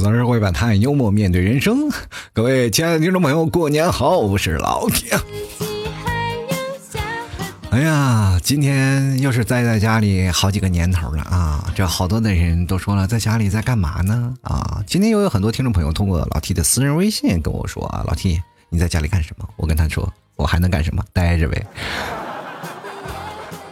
吐槽社会百态，幽默面对人生。各位亲爱的听众朋友，过年好！我是老铁。哎呀，今天又是待在家里好几个年头了啊！这好多的人都说了，在家里在干嘛呢？啊，今天又有很多听众朋友通过老 T 的私人微信跟我说啊，老 T 你在家里干什么？我跟他说，我还能干什么？待着呗。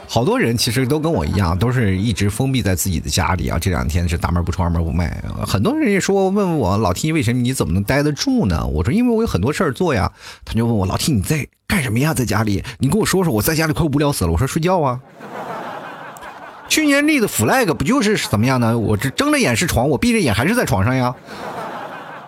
好多人其实都跟我一样，都是一直封闭在自己的家里啊。这两天是大门不出二门不迈。很多人也说问问我老 T 为什么你怎么能待得住呢？我说因为我有很多事儿做呀。他就问我老 T 你在干什么呀？在家里，你跟我说说，我在家里快无聊死了。我说睡觉啊。去年立的 flag 不就是怎么样呢？我这睁着眼是床，我闭着眼还是在床上呀，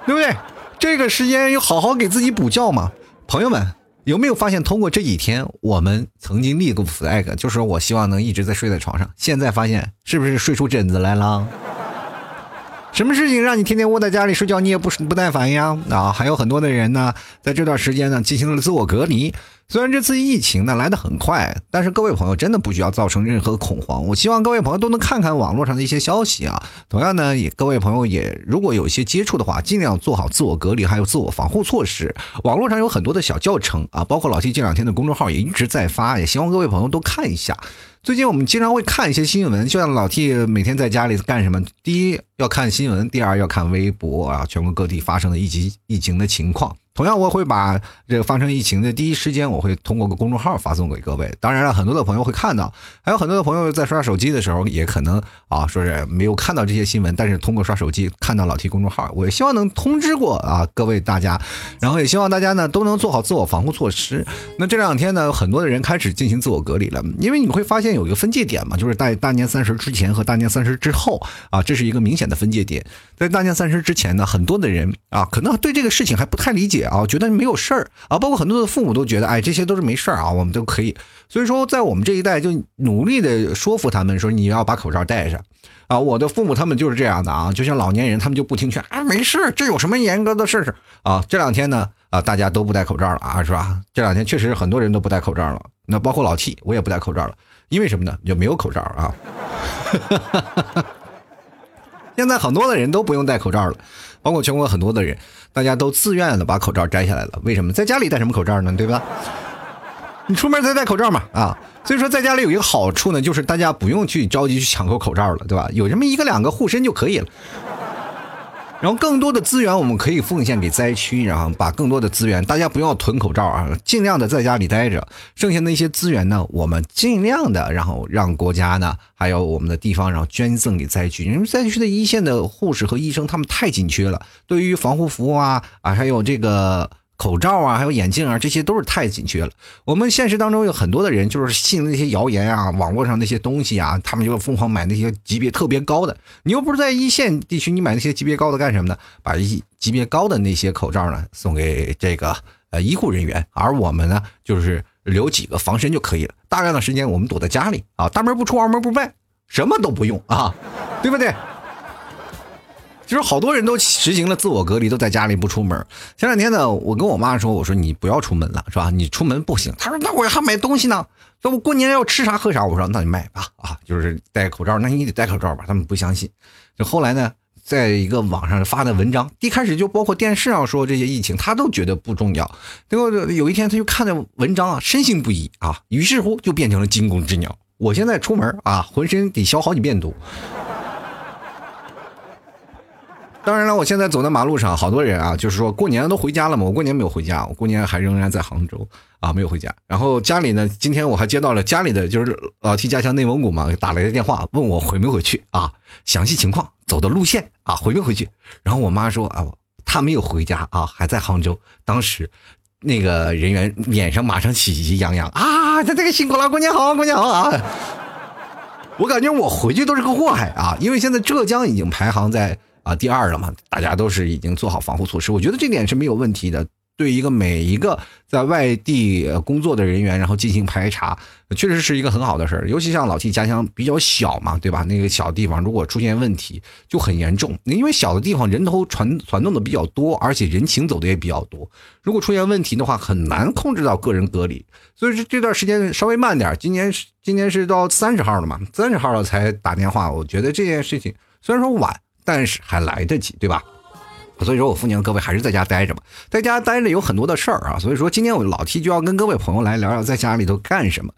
对不对？这个时间要好好给自己补觉嘛，朋友们。有没有发现，通过这几天，我们曾经立过 flag，就是我希望能一直在睡在床上。现在发现，是不是睡出疹子来了？什么事情让你天天窝在家里睡觉，你也不不耐烦呀？啊，还有很多的人呢，在这段时间呢，进行了自我隔离。虽然这次疫情呢来得很快，但是各位朋友真的不需要造成任何恐慌。我希望各位朋友都能看看网络上的一些消息啊。同样呢，也各位朋友也如果有一些接触的话，尽量做好自我隔离，还有自我防护措施。网络上有很多的小教程啊，包括老七这两天的公众号也一直在发，也希望各位朋友都看一下。最近我们经常会看一些新闻，就像老 T 每天在家里干什么？第一要看新闻，第二要看微博啊，全国各地发生的疫情疫情的情况。同样，我会把这个发生疫情的第一时间，我会通过个公众号发送给各位。当然了，很多的朋友会看到，还有很多的朋友在刷手机的时候，也可能啊，说是没有看到这些新闻，但是通过刷手机看到老 T 公众号，我也希望能通知过啊各位大家，然后也希望大家呢都能做好自我防护措施。那这两天呢，很多的人开始进行自我隔离了，因为你会发现有一个分界点嘛，就是在大年三十之前和大年三十之后啊，这是一个明显的分界点。在大年三十之前呢，很多的人啊，可能对这个事情还不太理解。啊，觉得没有事儿啊，包括很多的父母都觉得，哎，这些都是没事儿啊，我们都可以。所以说，在我们这一代就努力的说服他们说，你要把口罩戴上啊。我的父母他们就是这样的啊，就像老年人，他们就不听劝啊，没事，这有什么严格的事儿啊？这两天呢，啊，大家都不戴口罩了啊，是吧？这两天确实很多人都不戴口罩了，那包括老 T，我也不戴口罩了，因为什么呢？就没有口罩啊。现在很多的人都不用戴口罩了，包括全国很多的人。大家都自愿的把口罩摘下来了，为什么？在家里戴什么口罩呢？对吧？你出门再戴口罩嘛，啊，所以说在家里有一个好处呢，就是大家不用去着急去抢购口罩了，对吧？有这么一个两个护身就可以了。然后更多的资源我们可以奉献给灾区，然后把更多的资源，大家不要囤口罩啊，尽量的在家里待着。剩下那些资源呢，我们尽量的，然后让国家呢，还有我们的地方，然后捐赠给灾区。因为灾区的一线的护士和医生他们太紧缺了，对于防护服啊啊，还有这个。口罩啊，还有眼镜啊，这些都是太紧缺了。我们现实当中有很多的人就是信那些谣言啊，网络上那些东西啊，他们就疯狂买那些级别特别高的。你又不是在一线地区，你买那些级别高的干什么呢？把一级别高的那些口罩呢送给这个呃医护人员，而我们呢就是留几个防身就可以了。大量的时间我们躲在家里啊，大门不出二门不迈，什么都不用啊，对不对？其实好多人都实行了自我隔离，都在家里不出门。前两天呢，我跟我妈说：“我说你不要出门了，是吧？你出门不行。”她说：“那我还买东西呢，那我过年要吃啥喝啥。”我说：“那你买吧，啊，就是戴口罩，那你得戴口罩吧。”他们不相信。就后来呢，在一个网上发的文章，一开始就包括电视上说这些疫情，他都觉得不重要。结果有一天他就看着文章啊，深信不疑啊，于是乎就变成了惊弓之鸟。我现在出门啊，浑身得消好几遍毒。当然了，我现在走在马路上，好多人啊，就是说过年都回家了嘛。我过年没有回家，我过年还仍然在杭州啊，没有回家。然后家里呢，今天我还接到了家里的，就是老提家乡内蒙古嘛，打来的电话，问我回没回去啊，详细情况、走的路线啊，回没回去。然后我妈说啊，她没有回家啊，还在杭州。当时那个人员脸上马上喜气洋洋啊，他这个辛苦了，过年好，过年好啊。我感觉我回去都是个祸害啊，因为现在浙江已经排行在。啊，第二了嘛，大家都是已经做好防护措施，我觉得这点是没有问题的。对一个每一个在外地工作的人员，然后进行排查，确实是一个很好的事儿。尤其像老 T 家乡比较小嘛，对吧？那个小地方如果出现问题就很严重，因为小的地方人头传传动的比较多，而且人情走的也比较多。如果出现问题的话，很难控制到个人隔离。所以说这段时间稍微慢点。今年今年是到三十号了嘛？三十号了才打电话，我觉得这件事情虽然说晚。但是还来得及，对吧？所以说我奉劝各位还是在家待着吧，在家待着有很多的事儿啊。所以说今天我老 T 就要跟各位朋友来聊聊在家里头干什么。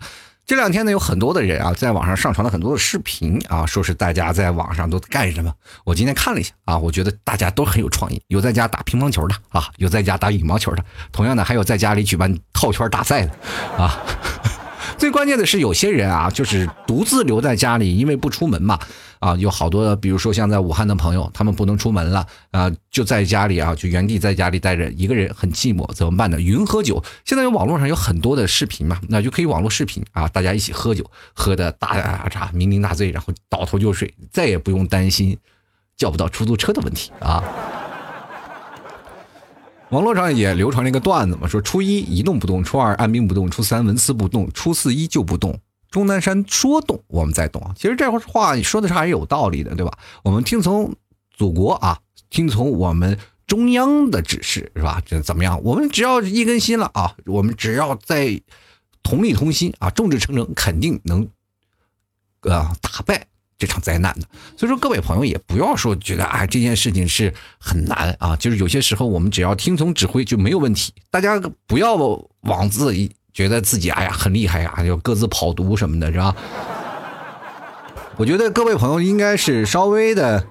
这两天呢，有很多的人啊，在网上上传了很多的视频啊，说是大家在网上都干什么。我今天看了一下啊，我觉得大家都很有创意，有在家打乒乓球的啊，有在家打羽毛球的，同样的还有在家里举办套圈大赛的啊。最关键的是，有些人啊，就是独自留在家里，因为不出门嘛。啊，有好多，比如说像在武汉的朋友，他们不能出门了啊，就在家里啊，就原地在家里待着，一个人很寂寞，怎么办呢？云喝酒。现在有网络上有很多的视频嘛，那就可以网络视频啊，大家一起喝酒，喝的大茶酩酊大醉，然后倒头就睡，再也不用担心叫不到出租车的问题啊。网络上也流传了一个段子嘛，说初一一动不动，初二按兵不动，初三纹丝不动，初四依旧不动。钟南山说动，我们在动。其实这话你说的是还是有道理的，对吧？我们听从祖国啊，听从我们中央的指示，是吧？这怎么样？我们只要一根心了啊，我们只要在同力同心啊，众志成城，肯定能啊打败这场灾难的。所以说，各位朋友也不要说觉得哎这件事情是很难啊，就是有些时候我们只要听从指挥就没有问题。大家不要妄自觉得自己哎呀很厉害呀，就各自跑毒什么的，是吧？我觉得各位朋友应该是稍微的。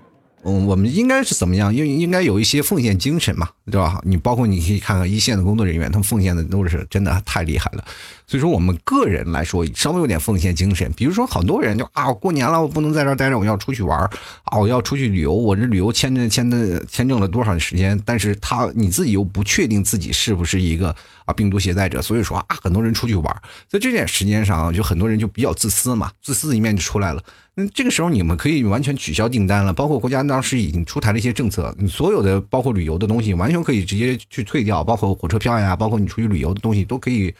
嗯，我们应该是怎么样？应应该有一些奉献精神嘛，对吧？你包括你可以看看一线的工作人员，他们奉献的都是真的太厉害了。所以说，我们个人来说，稍微有点奉献精神。比如说，很多人就啊，过年了，我不能在这儿待着，我要出去玩儿啊，我要出去旅游。我这旅游签证签的签证了多少时间？但是他你自己又不确定自己是不是一个啊病毒携带者，所以说啊，很多人出去玩，在这点时间上，就很多人就比较自私嘛，自私的一面就出来了。那这个时候你们可以完全取消订单了，包括国家当时已经出台了一些政策，你所有的包括旅游的东西完全可以直接去退掉，包括火车票呀，包括你出去旅游的东西都可以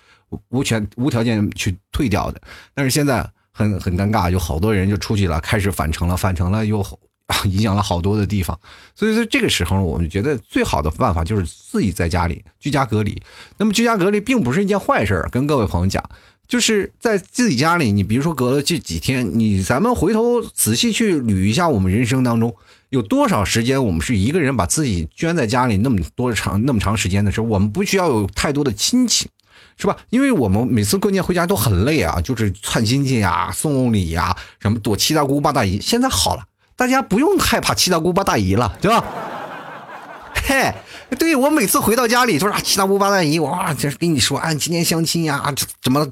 无权无条件去退掉的。但是现在很很尴尬，有好多人就出去了，开始返程了，返程了又 影响了好多的地方。所以说这个时候，我们觉得最好的办法就是自己在家里居家隔离。那么居家隔离并不是一件坏事，跟各位朋友讲。就是在自己家里，你比如说隔了这几天，你咱们回头仔细去捋一下，我们人生当中有多少时间，我们是一个人把自己圈在家里那么多长那么长时间的时候，我们不需要有太多的亲情，是吧？因为我们每次过年回家都很累啊，就是串亲戚呀、送礼呀、什么躲七大姑八大姨。现在好了，大家不用害怕七大姑八大姨了，对吧？嘿。对我每次回到家里，就说七大姑八大姨，哇，这跟你说，啊，今天相亲呀，怎么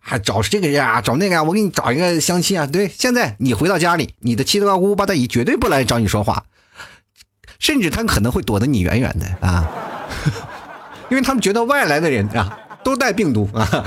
还找这个呀，找那个呀？我给你找一个相亲啊。对，现在你回到家里，你的七大姑八大姨绝对不来找你说话，甚至他可能会躲得你远远的啊，因为他们觉得外来的人啊都带病毒啊。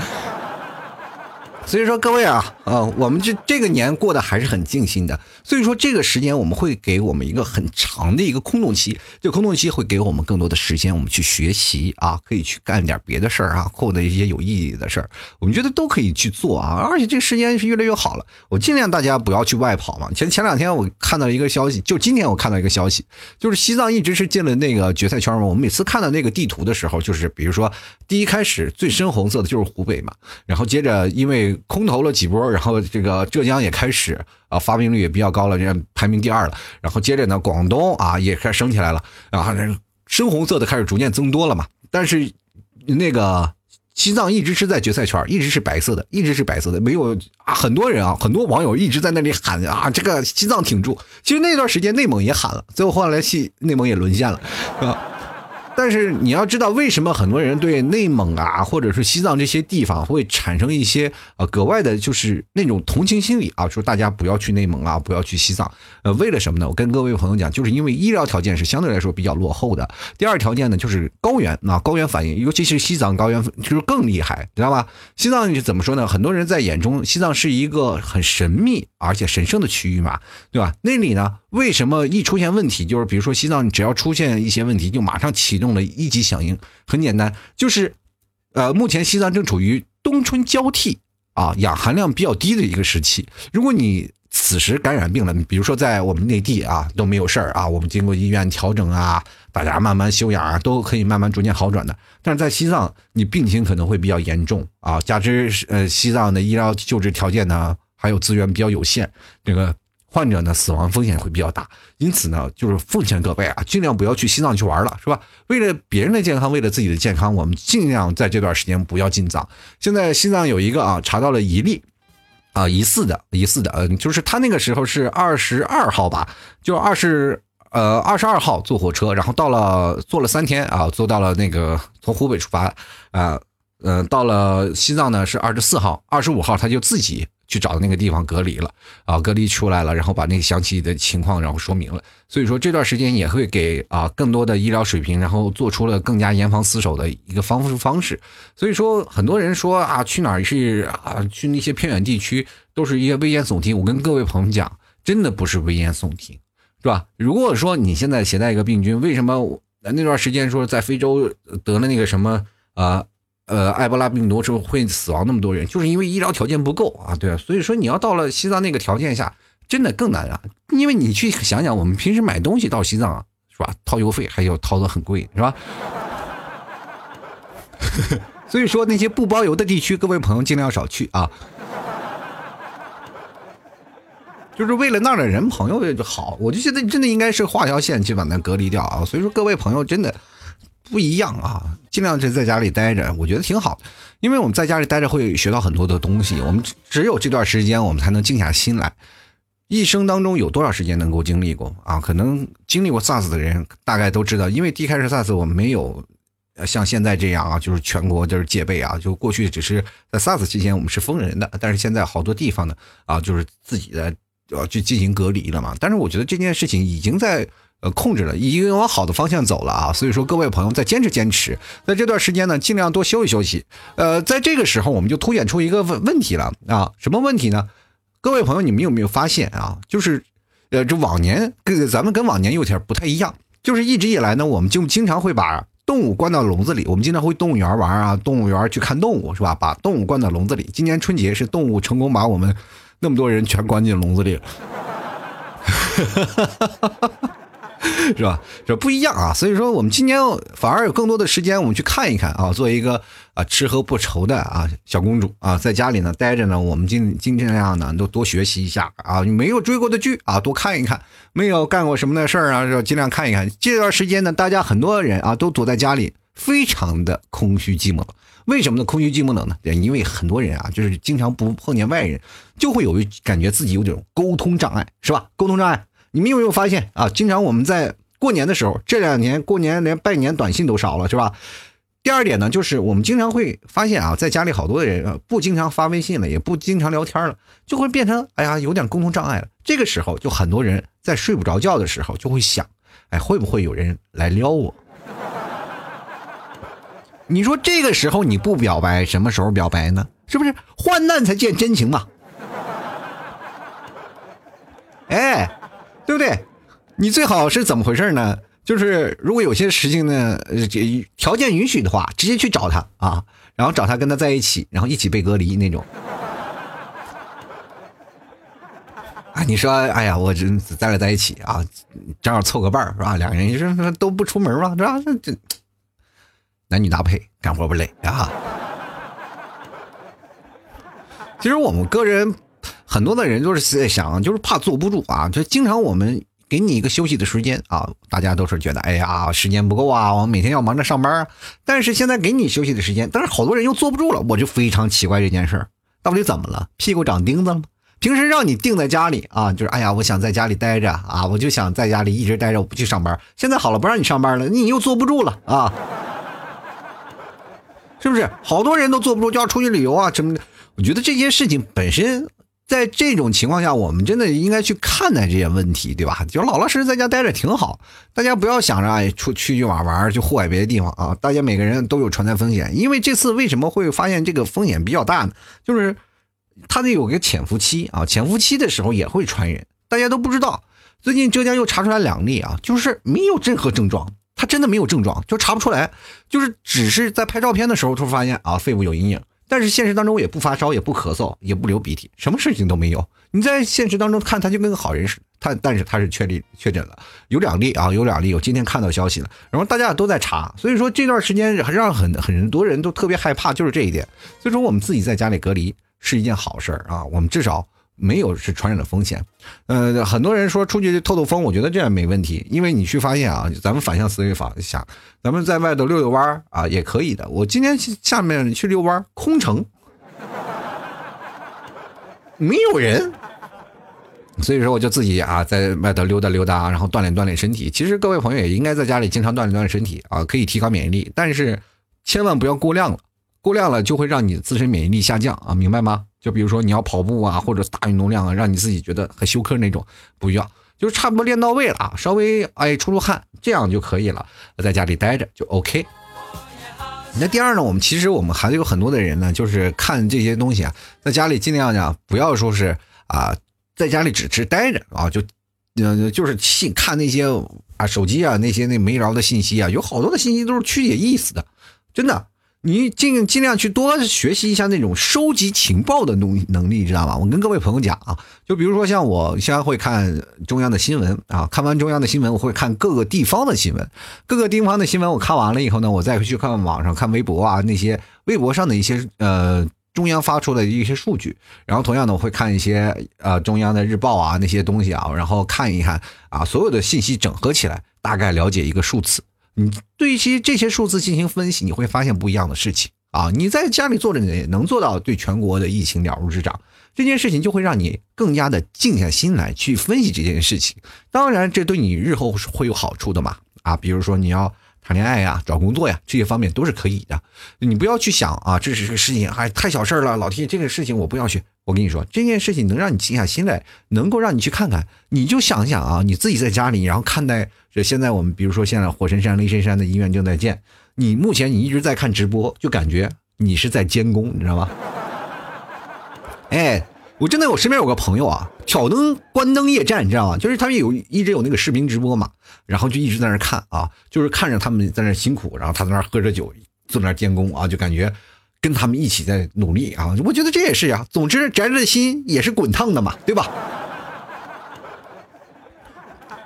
所以说各位啊，呃，我们这这个年过得还是很尽心的。所以说这个时间我们会给我们一个很长的一个空洞期，这空洞期会给我们更多的时间，我们去学习啊，可以去干点别的事儿啊，获得一些有意义的事儿，我们觉得都可以去做啊。而且这个时间是越来越好了，我尽量大家不要去外跑嘛。前前两天我看到一个消息，就今天我看到一个消息，就是西藏一直是进了那个决赛圈嘛。我们每次看到那个地图的时候，就是比如说第一开始最深红色的就是湖北嘛，然后接着因为空投了几波，然后这个浙江也开始啊发病率也比较高了，这排名第二了。然后接着呢，广东啊也开始升起来了，然后深红色的开始逐渐增多了嘛。但是那个西藏一直是在决赛圈，一直是白色的，一直是白色的，没有啊。很多人啊，很多网友一直在那里喊啊，这个西藏挺住。其实那段时间内蒙也喊了，最后后来西内蒙也沦陷了，是吧？但是你要知道，为什么很多人对内蒙啊，或者是西藏这些地方会产生一些呃格外的，就是那种同情心理啊？说大家不要去内蒙啊，不要去西藏。呃，为了什么呢？我跟各位朋友讲，就是因为医疗条件是相对来说比较落后的。第二条件呢，就是高原啊，高原反应，尤其是西藏高原就是更厉害，知道吧？西藏怎么说呢？很多人在眼中，西藏是一个很神秘而且神圣的区域嘛，对吧？那里呢，为什么一出现问题，就是比如说西藏，只要出现一些问题，就马上启动。了一级响应，很简单，就是，呃，目前西藏正处于冬春交替啊，氧含量比较低的一个时期。如果你此时感染病了，比如说在我们内地啊都没有事儿啊，我们经过医院调整啊，大家慢慢休养啊，都可以慢慢逐渐好转的。但是在西藏，你病情可能会比较严重啊，加之呃西藏的医疗救治条件呢还有资源比较有限，这个患者呢死亡风险会比较大。因此呢，就是奉劝各位啊，尽量不要去西藏去玩了，是吧？为了别人的健康，为了自己的健康，我们尽量在这段时间不要进藏。现在西藏有一个啊，查到了一例。啊，疑似的，疑似的，嗯，就是他那个时候是二十二号吧，就二十呃二十二号坐火车，然后到了坐了三天啊，坐到了那个从湖北出发啊，嗯，到了西藏呢是二十四号，二十五号他就自己。去找那个地方隔离了啊，隔离出来了，然后把那个详细的情况然后说明了。所以说这段时间也会给啊更多的医疗水平，然后做出了更加严防死守的一个防护方式。所以说很多人说啊去哪儿是啊去那些偏远地区都是一些危言耸听。我跟各位朋友讲，真的不是危言耸听，是吧？如果说你现在携带一个病菌，为什么那段时间说在非洲得了那个什么啊？呃埃博拉病毒之后会死亡那么多人，就是因为医疗条件不够啊，对啊所以说你要到了西藏那个条件下，真的更难啊。因为你去想想，我们平时买东西到西藏是吧，掏邮费还要掏的很贵，是吧？所以说那些不包邮的地区，各位朋友尽量少去啊。就是为了那儿的人朋友就好，我就觉得真的应该是画条线去把那隔离掉啊。所以说各位朋友真的。不一样啊，尽量是在家里待着，我觉得挺好的，因为我们在家里待着会学到很多的东西。我们只有这段时间，我们才能静下心来。一生当中有多少时间能够经历过啊？可能经历过 SARS 的人大概都知道，因为第一开始 SARS 我们没有像现在这样啊，就是全国就是戒备啊，就过去只是在 SARS 期间我们是封人的，但是现在好多地方呢啊，就是自己的要去进行隔离了嘛。但是我觉得这件事情已经在。呃，控制了，已经往好的方向走了啊！所以说，各位朋友再坚持坚持，在这段时间呢，尽量多休息休息。呃，在这个时候，我们就凸显出一个问问题了啊！什么问题呢？各位朋友，你们有没有发现啊？就是，呃，这往年跟咱们跟往年有点不太一样，就是一直以来呢，我们就经常会把动物关到笼子里，我们经常会动物园玩啊，动物园去看动物是吧？把动物关到笼子里。今年春节是动物成功把我们那么多人全关进笼子里了。是吧？这不一样啊，所以说我们今年反而有更多的时间，我们去看一看啊，做一个啊吃喝不愁的啊小公主啊，在家里呢待着呢，我们尽尽量呢都多学习一下啊，你没有追过的剧啊，多看一看；没有干过什么的事儿啊，就尽量看一看。这段时间呢，大家很多人啊都躲在家里，非常的空虚寂寞。为什么呢？空虚寂寞冷呢？因为很多人啊，就是经常不碰见外人，就会有感觉自己有这种沟通障碍，是吧？沟通障碍。你们有没有发现啊？经常我们在过年的时候，这两年过年连拜年短信都少了，是吧？第二点呢，就是我们经常会发现啊，在家里好多的人不经常发微信了，也不经常聊天了，就会变成哎呀有点沟通障碍了。这个时候，就很多人在睡不着觉的时候就会想，哎，会不会有人来撩我？你说这个时候你不表白，什么时候表白呢？是不是患难才见真情嘛？哎。对不对？你最好是怎么回事呢？就是如果有些事情呢，条件允许的话，直接去找他啊，然后找他跟他在一起，然后一起被隔离那种。啊，你说，哎呀，我这咱俩在一起啊，正好凑个伴儿是吧？两个人就是都不出门嘛，是吧？这男女搭配，干活不累啊。其实我们个人。很多的人都是在想，就是怕坐不住啊，就经常我们给你一个休息的时间啊，大家都是觉得，哎呀，时间不够啊，我每天要忙着上班。但是现在给你休息的时间，但是好多人又坐不住了，我就非常奇怪这件事儿，到底怎么了？屁股长钉子了吗？平时让你定在家里啊，就是哎呀，我想在家里待着啊，我就想在家里一直待着，我不去上班。现在好了，不让你上班了，你又坐不住了啊，是不是？好多人都坐不住，就要出去旅游啊什么的。我觉得这件事情本身。在这种情况下，我们真的应该去看待这些问题，对吧？就老老实实在家待着挺好。大家不要想着哎出去去玩玩，去户外别的地方啊！大家每个人都有传染风险，因为这次为什么会发现这个风险比较大呢？就是它得有个潜伏期啊，潜伏期的时候也会传染，大家都不知道。最近浙江又查出来两例啊，就是没有任何症状，他真的没有症状，就查不出来，就是只是在拍照片的时候突然发现啊，肺部有阴影。但是现实当中也不发烧，也不咳嗽，也不流鼻涕，什么事情都没有。你在现实当中看他就跟个好人似的，他但是他是确立确诊了，有两例啊，有两例，我今天看到消息了。然后大家也都在查，所以说这段时间让很很多人都特别害怕，就是这一点。所以说我们自己在家里隔离是一件好事儿啊，我们至少没有是传染的风险。呃，很多人说出去透透风，我觉得这样没问题，因为你去发现啊，咱们反向思维法想，咱们在外头遛遛弯啊也可以的。我今天下面去遛弯，空城，没有人。所以说，我就自己啊，在外头溜达溜达，然后锻炼锻炼身体。其实各位朋友也应该在家里经常锻炼锻炼身体啊，可以提高免疫力。但是千万不要过量了，过量了就会让你自身免疫力下降啊，明白吗？就比如说你要跑步啊，或者大运动量啊，让你自己觉得很休克那种，不要，就是差不多练到位了啊，稍微哎出出汗，这样就可以了，在家里待着就 OK。那第二呢，我们其实我们还有很多的人呢，就是看这些东西啊，在家里尽量呢不要说是啊。在家里只是待着啊，就，呃，就是信看那些啊手机啊那些那没聊的信息啊，有好多的信息都是曲解意思的，真的，你尽尽量去多学习一下那种收集情报的能能力，知道吗？我跟各位朋友讲啊，就比如说像我现在会看中央的新闻啊，看完中央的新闻，我会看各个地方的新闻，各个地方的新闻我看完了以后呢，我再去看网上看微博啊那些微博上的一些呃。中央发出的一些数据，然后同样的我会看一些呃中央的日报啊那些东西啊，然后看一看啊所有的信息整合起来，大概了解一个数字。你对一些这些数字进行分析，你会发现不一样的事情啊。你在家里坐着也能做到对全国的疫情了如指掌，这件事情就会让你更加的静下心来去分析这件事情。当然，这对你日后是会有好处的嘛啊，比如说你要。谈恋爱呀，找工作呀，这些方面都是可以的。你不要去想啊，这是个事情，还太小事了。老提这个事情，我不要去。我跟你说，这件事情能让你静下心来，能够让你去看看。你就想想啊，你自己在家里，然后看待这现在我们，比如说现在火神山、雷神山的医院正在建，你目前你一直在看直播，就感觉你是在监工，你知道吗？哎。我真的，我身边有个朋友啊，挑灯关灯夜战，你知道吗？就是他们有一直有那个视频直播嘛，然后就一直在那看啊，就是看着他们在那辛苦，然后他在那喝着酒，坐那监工啊，就感觉跟他们一起在努力啊。我觉得这也是呀，总之宅着的心也是滚烫的嘛，对吧？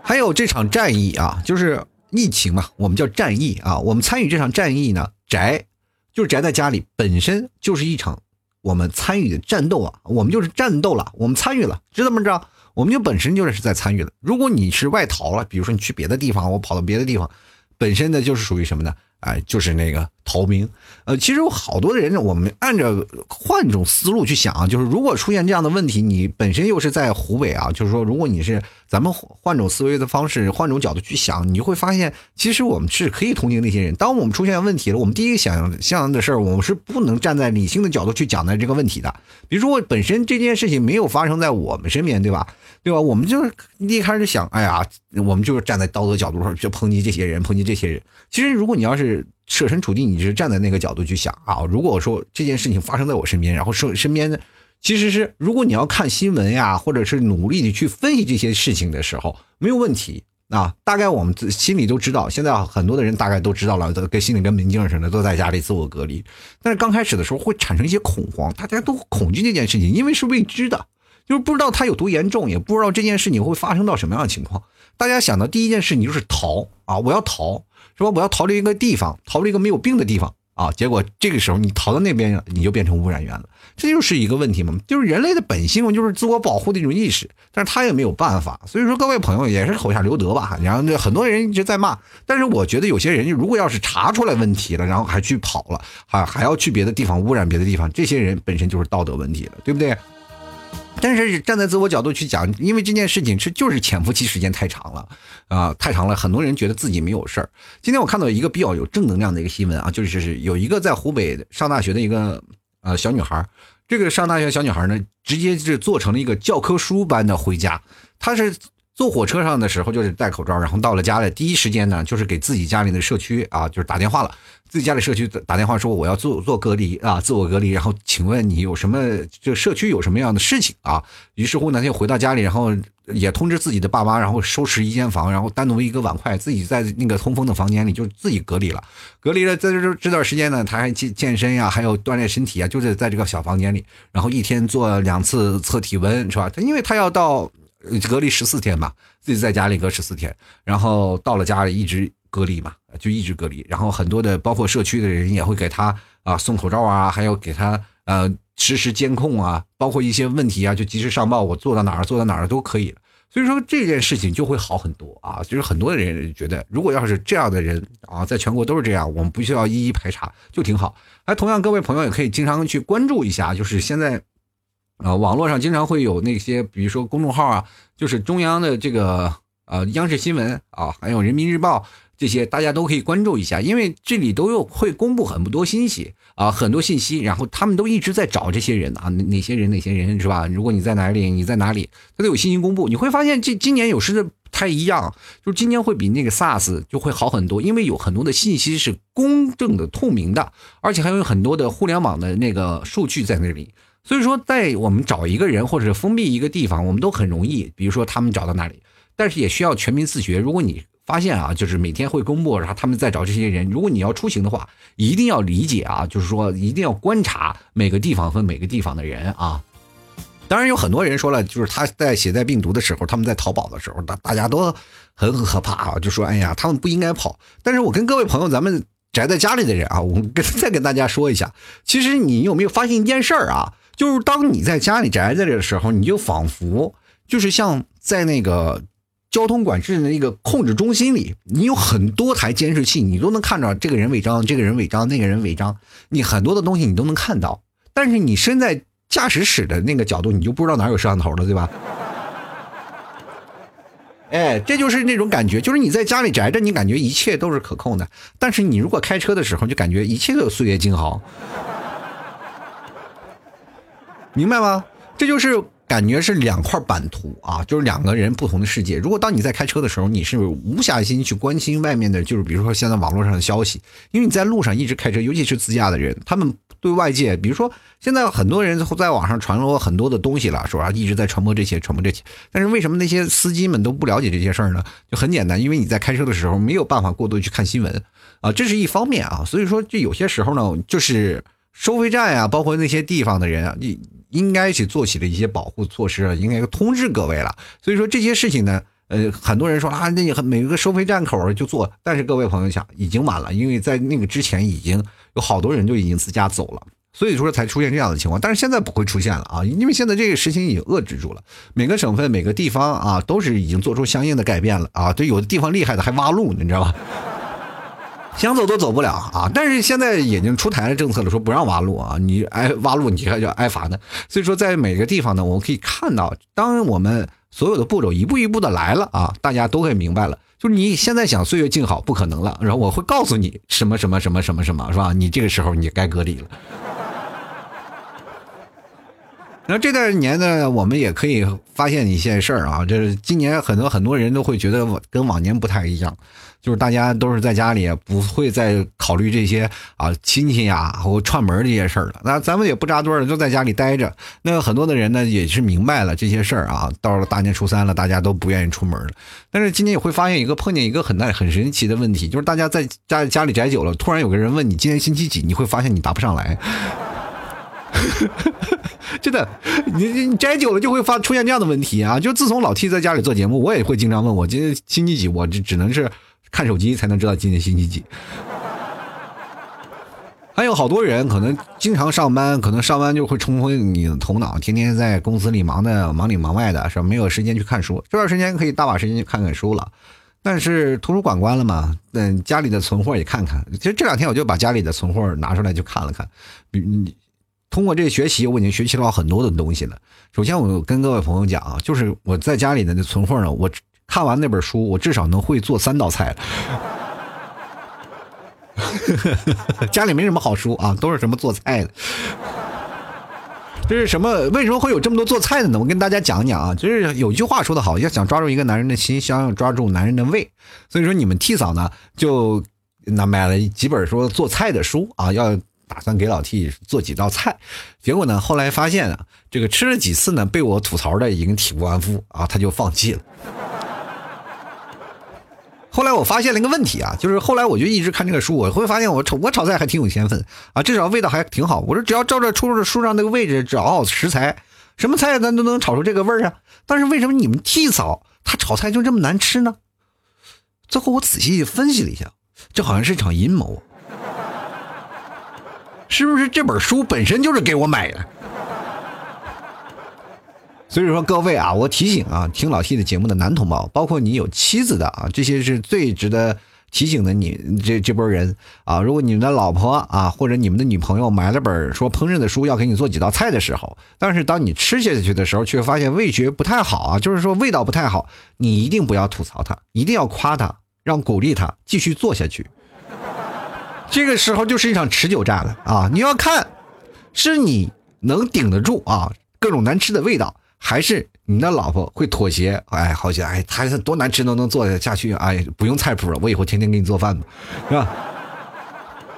还有这场战役啊，就是疫情嘛，我们叫战役啊，我们参与这场战役呢，宅就是宅在家里，本身就是一场。我们参与的战斗啊，我们就是战斗了，我们参与了，知道吗？知道？我们就本身就是在参与了。如果你是外逃了，比如说你去别的地方，我跑到别的地方，本身呢就是属于什么呢？哎，就是那个逃兵，呃，其实有好多的人，我们按照换一种思路去想啊，就是如果出现这样的问题，你本身又是在湖北啊，就是说，如果你是咱们换种思维的方式，换种角度去想，你就会发现，其实我们是可以同情那些人。当我们出现问题了，我们第一个想象的事儿，我们是不能站在理性的角度去讲的这个问题的。比如说，我本身这件事情没有发生在我们身边，对吧？对吧？我们就是一开始想，哎呀，我们就是站在道德角度上去抨击这些人，抨击这些人。其实，如果你要是设身处地，你是站在那个角度去想啊。如果说这件事情发生在我身边，然后身身边的，其实是如果你要看新闻呀，或者是努力的去分析这些事情的时候，没有问题啊。大概我们心里都知道，现在很多的人大概都知道了，跟心里跟明镜似的，都在家里自我隔离。但是刚开始的时候会产生一些恐慌，大家都恐惧这件事情，因为是未知的。就是不知道它有多严重，也不知道这件事情会发生到什么样的情况。大家想到第一件事，你就是逃啊！我要逃，说？我要逃离一个地方，逃离一个没有病的地方啊！结果这个时候你逃到那边，你就变成污染源了。这就是一个问题嘛？就是人类的本性，就是自我保护的一种意识，但是他也没有办法。所以说，各位朋友也是口下留德吧。然后很多人一直在骂，但是我觉得有些人如果要是查出来问题了，然后还去跑了，还还要去别的地方污染别的地方，这些人本身就是道德问题了，对不对？但是站在自我角度去讲，因为这件事情是就是潜伏期时间太长了，啊，太长了，很多人觉得自己没有事儿。今天我看到一个比较有正能量的一个新闻啊，就是有一个在湖北上大学的一个呃小女孩，这个上大学小女孩呢，直接是做成了一个教科书般的回家，她是。坐火车上的时候就是戴口罩，然后到了家里第一时间呢，就是给自己家里的社区啊，就是打电话了。自己家里社区打电话说我要做做隔离啊，自我隔离。然后请问你有什么？就社区有什么样的事情啊？于是乎呢，就回到家里，然后也通知自己的爸妈，然后收拾一间房，然后单独一个碗筷，自己在那个通风的房间里就自己隔离了。隔离了在这这段时间呢，他还健健身呀，还有锻炼身体啊，就是在这个小房间里，然后一天做两次测体温，是吧？他因为他要到。隔离十四天嘛，自己在家里隔十四天，然后到了家里一直隔离嘛，就一直隔离。然后很多的包括社区的人也会给他啊送口罩啊，还有给他呃实时监控啊，包括一些问题啊，就及时上报，我做到哪儿做到哪儿都可以。所以说这件事情就会好很多啊，就是很多的人觉得，如果要是这样的人啊，在全国都是这样，我们不需要一一排查，就挺好。哎，同样各位朋友也可以经常去关注一下，就是现在，啊，网络上经常会有那些，比如说公众号啊，就是中央的这个呃央视新闻啊，还有人民日报。这些大家都可以关注一下，因为这里都有会公布很多信息啊，很多信息，然后他们都一直在找这些人啊，哪些人哪些人是吧？如果你在哪里，你在哪里，他都有信息公布。你会发现这今年有时的不太一样，就是今年会比那个 SARS 就会好很多，因为有很多的信息是公正的、透明的，而且还有很多的互联网的那个数据在那里。所以说，在我们找一个人或者是封闭一个地方，我们都很容易，比如说他们找到那里，但是也需要全民自觉。如果你发现啊，就是每天会公布，然后他们在找这些人。如果你要出行的话，一定要理解啊，就是说一定要观察每个地方和每个地方的人啊。当然有很多人说了，就是他在携带病毒的时候，他们在淘宝的时候，大大家都很可怕啊，就说哎呀，他们不应该跑。但是我跟各位朋友，咱们宅在家里的人啊，我跟 再跟大家说一下，其实你有没有发现一件事儿啊？就是当你在家里宅在这的时候，你就仿佛就是像在那个。交通管制的那个控制中心里，你有很多台监视器，你都能看着这个人违章，这个人违章，那个人违章，你很多的东西你都能看到。但是你身在驾驶室的那个角度，你就不知道哪有摄像头了，对吧？哎，这就是那种感觉，就是你在家里宅着，你感觉一切都是可控的；但是你如果开车的时候，就感觉一切都有岁月静好，明白吗？这就是。感觉是两块版图啊，就是两个人不同的世界。如果当你在开车的时候，你是无暇心去关心外面的，就是比如说现在网络上的消息，因为你在路上一直开车，尤其是自驾的人，他们对外界，比如说现在很多人在网上传播很多的东西了，是吧？一直在传播这些，传播这些。但是为什么那些司机们都不了解这些事儿呢？就很简单，因为你在开车的时候没有办法过多去看新闻啊，这是一方面啊。所以说，这有些时候呢，就是收费站呀，包括那些地方的人啊，你。应该去做起了一些保护措施，应该通知各位了。所以说这些事情呢，呃，很多人说啊，那你每个收费站口就做，但是各位朋友想，已经晚了，因为在那个之前已经有好多人就已经自驾走了，所以说才出现这样的情况。但是现在不会出现了啊，因为现在这个事情已经遏制住了，每个省份、每个地方啊，都是已经做出相应的改变了啊。对，有的地方厉害的还挖路，你知道吧？想走都走不了啊！但是现在已经出台了政策了，说不让挖路啊，你挨挖路你还要挨罚呢。所以说，在每个地方呢，我们可以看到，当我们所有的步骤一步一步的来了啊，大家都会明白了。就是你现在想岁月静好不可能了，然后我会告诉你什么什么什么什么什么，是吧？你这个时候你该隔离了。然后这段年呢，我们也可以发现一些事儿啊，就是今年很多很多人都会觉得跟往年不太一样。就是大家都是在家里，不会再考虑这些啊亲戚呀或串门这些事儿了。那咱们也不扎堆儿了，就在家里待着。那很多的人呢也是明白了这些事儿啊。到了大年初三了，大家都不愿意出门了。但是今年也会发现一个碰见一个很大很神奇的问题，就是大家在家家里宅久了，突然有个人问你今天星期几，你会发现你答不上来。真的，你你宅久了就会发出现这样的问题啊！就自从老 T 在家里做节目，我也会经常问我今天星期几，我这只能是。看手机才能知道今天星期几，还有好多人可能经常上班，可能上班就会冲昏你的头脑，天天在公司里忙的忙里忙外的，是吧？没有时间去看书。这段时间可以大把时间去看看书了，但是图书馆关了嘛？嗯，家里的存货也看看。其实这两天我就把家里的存货拿出来就看了看，比通过这个学习，我已经学习到很多的东西了。首先，我跟各位朋友讲啊，就是我在家里的那存货呢，我。看完那本书，我至少能会做三道菜了。家里没什么好书啊，都是什么做菜的。这是什么？为什么会有这么多做菜的呢？我跟大家讲讲啊，就是有句话说的好，要想抓住一个男人的心，想要抓住男人的胃。所以说，你们 T 嫂呢，就那买了几本说做菜的书啊，要打算给老 T 做几道菜。结果呢，后来发现啊，这个吃了几次呢，被我吐槽的已经体无完肤啊，他就放弃了。后来我发现了一个问题啊，就是后来我就一直看这个书，我会发现我炒我炒菜还挺有天分啊，至少味道还挺好。我说只要照着出书上那个位置找好食材，什么菜咱都能炒出这个味儿啊。但是为什么你们替嫂她炒菜就这么难吃呢？最后我仔细分析了一下，这好像是一场阴谋，是不是这本书本身就是给我买的？所以说各位啊，我提醒啊，听老 T 的节目的男同胞，包括你有妻子的啊，这些是最值得提醒的。你这这波人啊，如果你们的老婆啊，或者你们的女朋友买了本说烹饪的书，要给你做几道菜的时候，但是当你吃下去的时候，却发现味觉不太好啊，就是说味道不太好，你一定不要吐槽他，一定要夸他，让鼓励他继续做下去。这个时候就是一场持久战了啊！你要看，是你能顶得住啊各种难吃的味道。还是你的老婆会妥协？哎，好像哎，他多难吃都能做下去。哎，不用菜谱了，我以后天天给你做饭吧，是吧？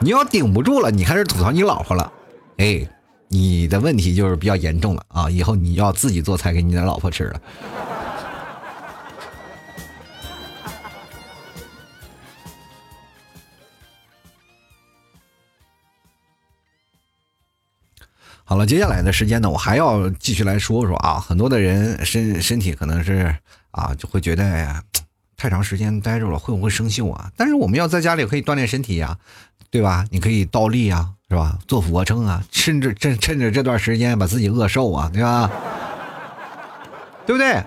你要顶不住了，你开始吐槽你老婆了，哎，你的问题就是比较严重了啊！以后你要自己做菜给你的老婆吃了。好了，接下来的时间呢，我还要继续来说说啊。很多的人身身体可能是啊，就会觉得呀，太长时间待着了会不会生锈啊？但是我们要在家里可以锻炼身体呀，对吧？你可以倒立啊，是吧？做俯卧撑啊，趁着趁趁着这段时间把自己饿瘦啊，对吧？对不对？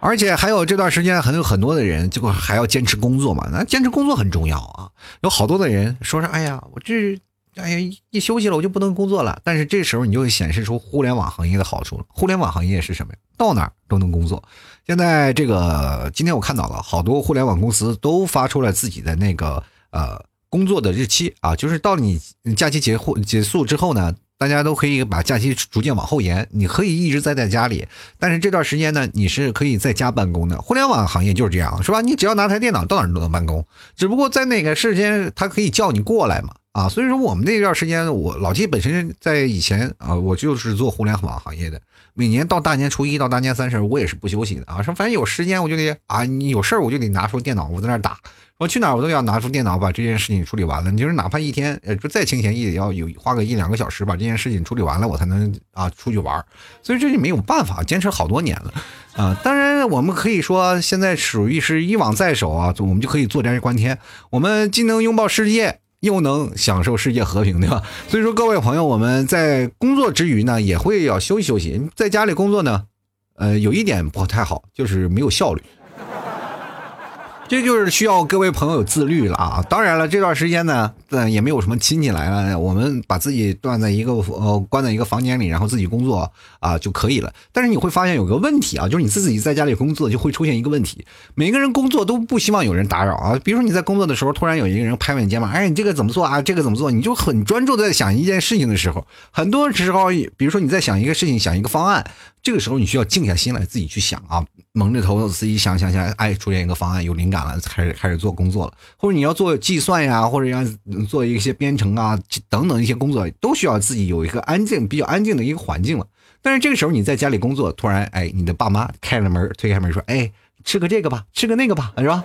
而且还有这段时间，还有很多的人就还要坚持工作嘛。那坚持工作很重要啊。有好多的人说说，哎呀，我这。哎呀，一休息了我就不能工作了。但是这时候你就会显示出互联网行业的好处了。互联网行业是什么呀？到哪儿都能工作。现在这个今天我看到了好多互联网公司都发出了自己的那个呃工作的日期啊，就是到你假期结或结束之后呢，大家都可以把假期逐渐往后延。你可以一直待在家里，但是这段时间呢，你是可以在家办公的。互联网行业就是这样，是吧？你只要拿台电脑，到哪儿都能办公。只不过在哪个时间，他可以叫你过来嘛。啊，所以说我们那段时间，我老季本身在以前啊，我就是做互联网行业的。每年到大年初一到大年三十，我也是不休息的啊。说反正有时间我就得啊，你有事儿我就得拿出电脑，我在那打。我去哪儿我都要拿出电脑把这件事情处理完了。你就是哪怕一天呃，就再清闲也要有花个一两个小时把这件事情处理完了，我才能啊出去玩。所以这就没有办法，坚持好多年了啊。当然我们可以说现在属于是一网在手啊，我们就可以坐这观天。我们既能拥抱世界。又能享受世界和平，对吧？所以说，各位朋友，我们在工作之余呢，也会要休息休息。在家里工作呢，呃，有一点不太好，就是没有效率。这就是需要各位朋友自律了啊！当然了，这段时间呢，嗯，也没有什么亲戚来了，我们把自己断在一个呃，关在一个房间里，然后自己工作啊就可以了。但是你会发现有个问题啊，就是你自己在家里工作就会出现一个问题，每个人工作都不希望有人打扰啊。比如说你在工作的时候，突然有一个人拍拍你肩膀，哎，你这个怎么做啊？这个怎么做？你就很专注的在想一件事情的时候，很多时候，比如说你在想一个事情，想一个方案。这个时候你需要静下心来自己去想啊，蒙着头自己想想想，哎，出现一个方案有灵感了，开始开始做工作了，或者你要做计算呀，或者要做一些编程啊等等一些工作，都需要自己有一个安静、比较安静的一个环境了。但是这个时候你在家里工作，突然哎，你的爸妈开了门，推开门说，哎，吃个这个吧，吃个那个吧，是吧？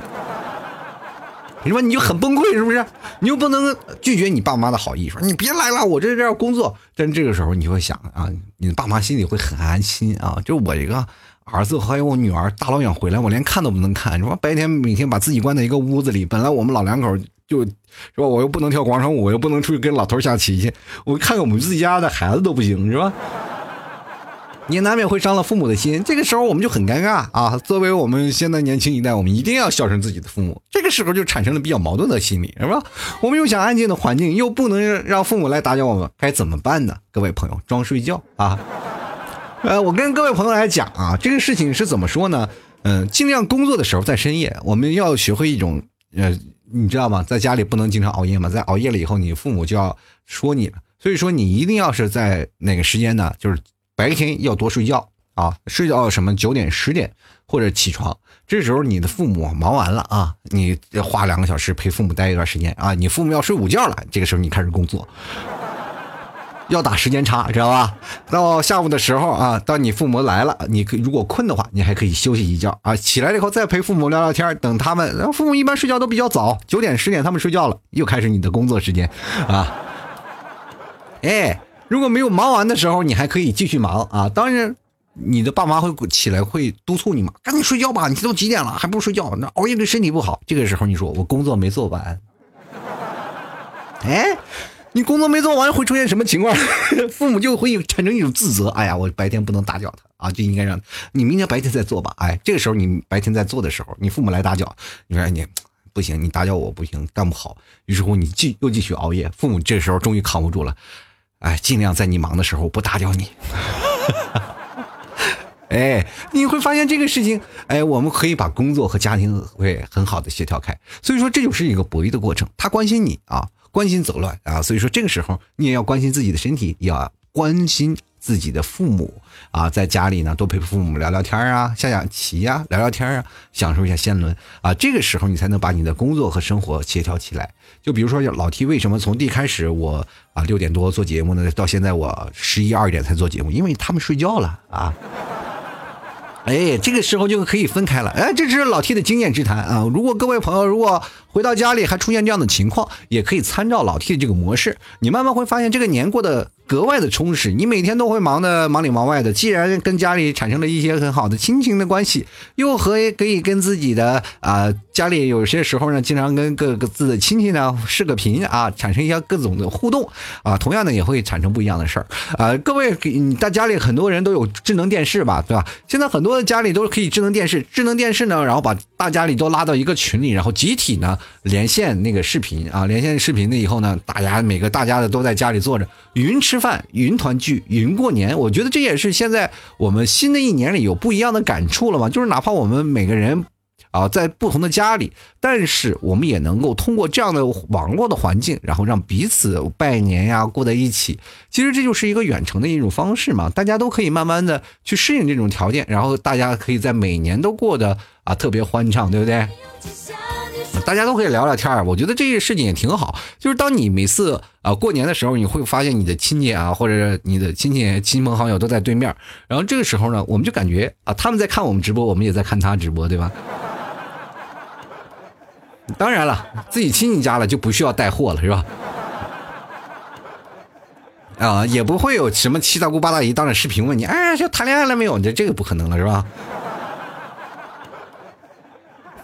你说你就很崩溃，是不是？你又不能拒绝你爸妈的好意，说你别来了，我这这工作。但这个时候你会想啊，你爸妈心里会很安心啊。就我一个儿子还有我女儿大老远回来，我连看都不能看。你说白天每天把自己关在一个屋子里，本来我们老两口就，是吧？我又不能跳广场舞，我又不能出去跟老头下棋去，我看看我们自己家的孩子都不行，是吧？你难免会伤了父母的心，这个时候我们就很尴尬啊。作为我们现在年轻一代，我们一定要孝顺自己的父母。这个时候就产生了比较矛盾的心理，是吧？我们又想安静的环境，又不能让父母来打搅我们，该怎么办呢？各位朋友，装睡觉啊！呃，我跟各位朋友来讲啊，这个事情是怎么说呢？嗯，尽量工作的时候在深夜，我们要学会一种，呃，你知道吗？在家里不能经常熬夜嘛，在熬夜了以后，你父母就要说你了。所以说，你一定要是在哪个时间呢？就是。白天要多睡觉啊，睡觉什么九点十点或者起床，这时候你的父母忙完了啊，你花两个小时陪父母待一段时间啊，你父母要睡午觉了，这个时候你开始工作，要打时间差，知道吧？到下午的时候啊，当你父母来了，你可如果困的话，你还可以休息一觉啊，起来了以后再陪父母聊聊天，等他们，父母一般睡觉都比较早，九点十点他们睡觉了，又开始你的工作时间啊，哎。如果没有忙完的时候，你还可以继续忙啊！当然，你的爸妈会起来会督促你嘛，赶紧睡觉吧！你都几点了，还不睡觉？那熬夜对身体不好。这个时候你说我工作没做完，哎，你工作没做完会出现什么情况？父母就会产生一种自责。哎呀，我白天不能打搅他啊，就应该让你明天白天再做吧。哎，这个时候你白天在做的时候，你父母来打搅，你说你不行，你打搅我不行，干不好。于是乎你继又继续熬夜，父母这时候终于扛不住了，哎，尽量在你忙的时候不打搅你。哎，你会发现这个事情，哎，我们可以把工作和家庭会很好的协调开。所以说这就是一个博弈的过程，他关心你啊。关心走乱啊，所以说这个时候你也要关心自己的身体，也要关心自己的父母啊，在家里呢多陪父母聊聊天啊，下下棋呀，聊聊天啊，享受一下仙伦啊，这个时候你才能把你的工作和生活协调起来。就比如说老 T 为什么从一开始我啊六点多做节目呢，到现在我十一二点才做节目，因为他们睡觉了啊。哎，这个时候就可以分开了。哎，这是老 T 的经验之谈啊！如果各位朋友如果回到家里还出现这样的情况，也可以参照老 T 的这个模式，你慢慢会发现这个年过得格外的充实。你每天都会忙的忙里忙外的，既然跟家里产生了一些很好的亲情的关系，又和可以跟自己的啊家里有些时候呢，经常跟各个自的亲戚呢视个频啊，产生一些各种的互动啊，同样呢也会产生不一样的事儿啊。各位，你大家里很多人都有智能电视吧，对吧？现在很多的。家里都是可以智能电视，智能电视呢，然后把大家里都拉到一个群里，然后集体呢连线那个视频啊，连线视频的以后呢，大家每个大家的都在家里坐着，云吃饭，云团聚，云过年。我觉得这也是现在我们新的一年里有不一样的感触了嘛，就是哪怕我们每个人。啊，在不同的家里，但是我们也能够通过这样的网络的环境，然后让彼此拜年呀，过在一起。其实这就是一个远程的一种方式嘛，大家都可以慢慢的去适应这种条件，然后大家可以在每年都过得啊特别欢畅，对不对？大家都可以聊聊天儿，我觉得这些事情也挺好。就是当你每次啊过年的时候，你会发现你的亲戚啊，或者你的亲戚亲朋好友都在对面，然后这个时候呢，我们就感觉啊，他们在看我们直播，我们也在看他直播，对吧？当然了，自己亲戚家了就不需要带货了，是吧？啊，也不会有什么七大姑八大姨当着视频问你，哎，就谈恋爱了没有？这这个不可能了，是吧？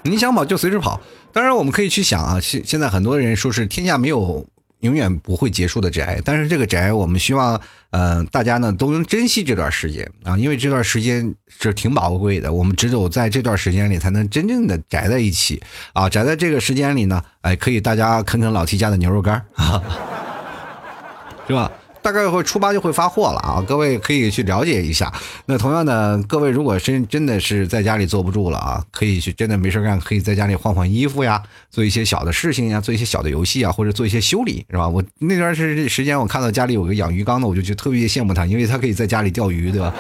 你想跑就随时跑。当然，我们可以去想啊，现现在很多人说是天下没有。永远不会结束的宅，但是这个宅，我们希望，呃，大家呢都能珍惜这段时间啊，因为这段时间是挺宝贵的，我们只有在这段时间里才能真正的宅在一起啊，宅在这个时间里呢，哎，可以大家啃啃老 T 家的牛肉干啊，是吧？大概会初八就会发货了啊，各位可以去了解一下。那同样的，各位如果真真的是在家里坐不住了啊，可以去真的没事干，可以在家里换换衣服呀，做一些小的事情呀，做一些小的游戏啊，或者做一些修理，是吧？我那段时时间我看到家里有个养鱼缸的，我就觉得特别羡慕他，因为他可以在家里钓鱼，对吧？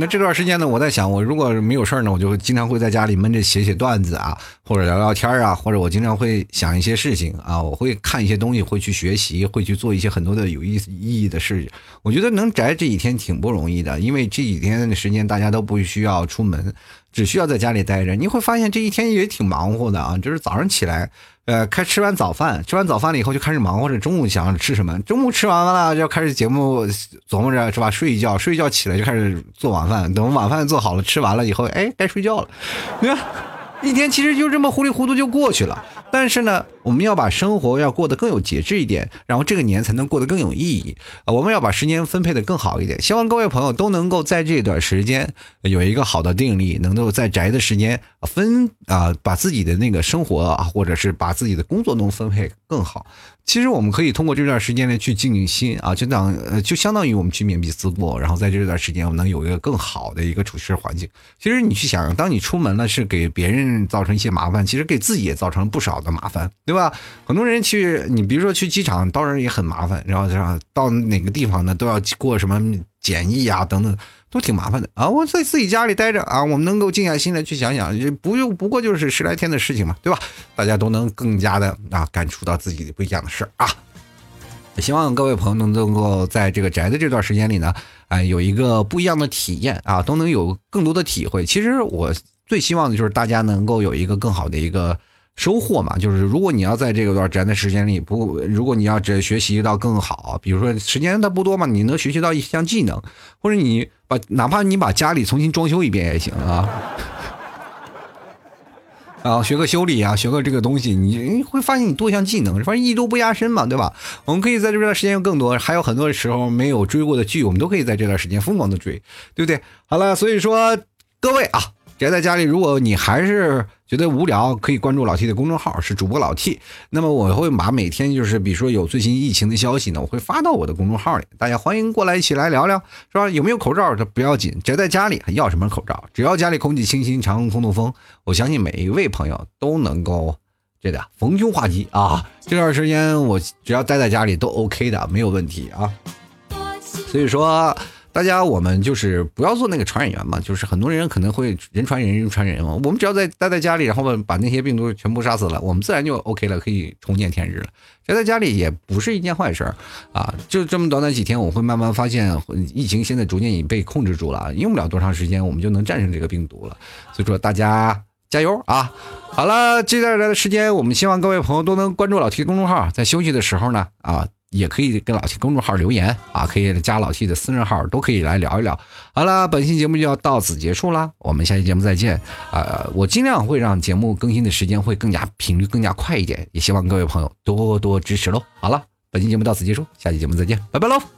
那这段时间呢，我在想，我如果没有事儿呢，我就经常会在家里闷着写写段子啊，或者聊聊天啊，或者我经常会想一些事情啊，我会看一些东西，会去学习，会去做一些很多的有意思意义的事情。我觉得能宅这几天挺不容易的，因为这几天的时间大家都不需要出门，只需要在家里待着。你会发现这一天也挺忙活的啊，就是早上起来。呃，开吃完早饭，吃完早饭了以后就开始忙活着，中午想吃什么？中午吃完了就开始节目琢磨着是吧？睡一觉，睡一觉起来就开始做晚饭，等晚饭做好了，吃完了以后，哎，该睡觉了。你看，一天其实就这么糊里糊涂就过去了。但是呢，我们要把生活要过得更有节制一点，然后这个年才能过得更有意义。我们要把时间分配的更好一点。希望各位朋友都能够在这段时间有一个好的定力，能够在宅的时间分啊，把自己的那个生活啊，或者是把自己的工作能分配更好。其实我们可以通过这段时间呢去静静心啊，就当呃就相当于我们去面壁思过，然后在这段时间我们能有一个更好的一个处事环境。其实你去想，当你出门了是给别人造成一些麻烦，其实给自己也造成不少的麻烦，对吧？很多人去，你比如说去机场，当然也很麻烦，然后到哪个地方呢都要过什么检疫啊等等。都挺麻烦的啊！我在自己家里待着啊，我们能够静下心来去想想，不用不过就是十来天的事情嘛，对吧？大家都能更加的啊感触到自己不一样的事儿啊！希望各位朋友能能够在这个宅的这段时间里呢，哎，有一个不一样的体验啊，都能有更多的体会。其实我最希望的就是大家能够有一个更好的一个。收获嘛，就是如果你要在这个段宅的时间里不，如果你要只学习到更好，比如说时间它不多嘛，你能学习到一项技能，或者你把哪怕你把家里重新装修一遍也行啊。啊，学个修理啊，学个这个东西，你会发现你多项技能，反正艺多不压身嘛，对吧？我们可以在这段时间有更多，还有很多时候没有追过的剧，我们都可以在这段时间疯狂的追，对不对？好了，所以说各位啊。宅在家里，如果你还是觉得无聊，可以关注老 T 的公众号，是主播老 T。那么我会把每天就是，比如说有最新疫情的消息呢，我会发到我的公众号里，大家欢迎过来一起来聊聊，是吧？有没有口罩这不要紧，宅在家里还要什么口罩？只要家里空气清新，常通通风，我相信每一位朋友都能够这个逢凶化吉啊！这段时间我只要待在家里都 OK 的，没有问题啊。所以说。大家，我们就是不要做那个传染源嘛，就是很多人可能会人传人，人传人嘛。我们只要在待在家里，然后把那些病毒全部杀死了，我们自然就 OK 了，可以重见天日了。宅在家里也不是一件坏事儿啊。就这么短短几天，我会慢慢发现疫情现在逐渐已被控制住了，用不了多长时间，我们就能战胜这个病毒了。所以说，大家加油啊！好了，接下来的时间，我们希望各位朋友都能关注老 T 公众号，在休息的时候呢，啊。也可以跟老七公众号留言啊，可以加老七的私人号，都可以来聊一聊。好了，本期节目就要到此结束啦，我们下期节目再见。呃，我尽量会让节目更新的时间会更加频率更加快一点，也希望各位朋友多多支持喽。好了，本期节目到此结束，下期节目再见，拜拜喽。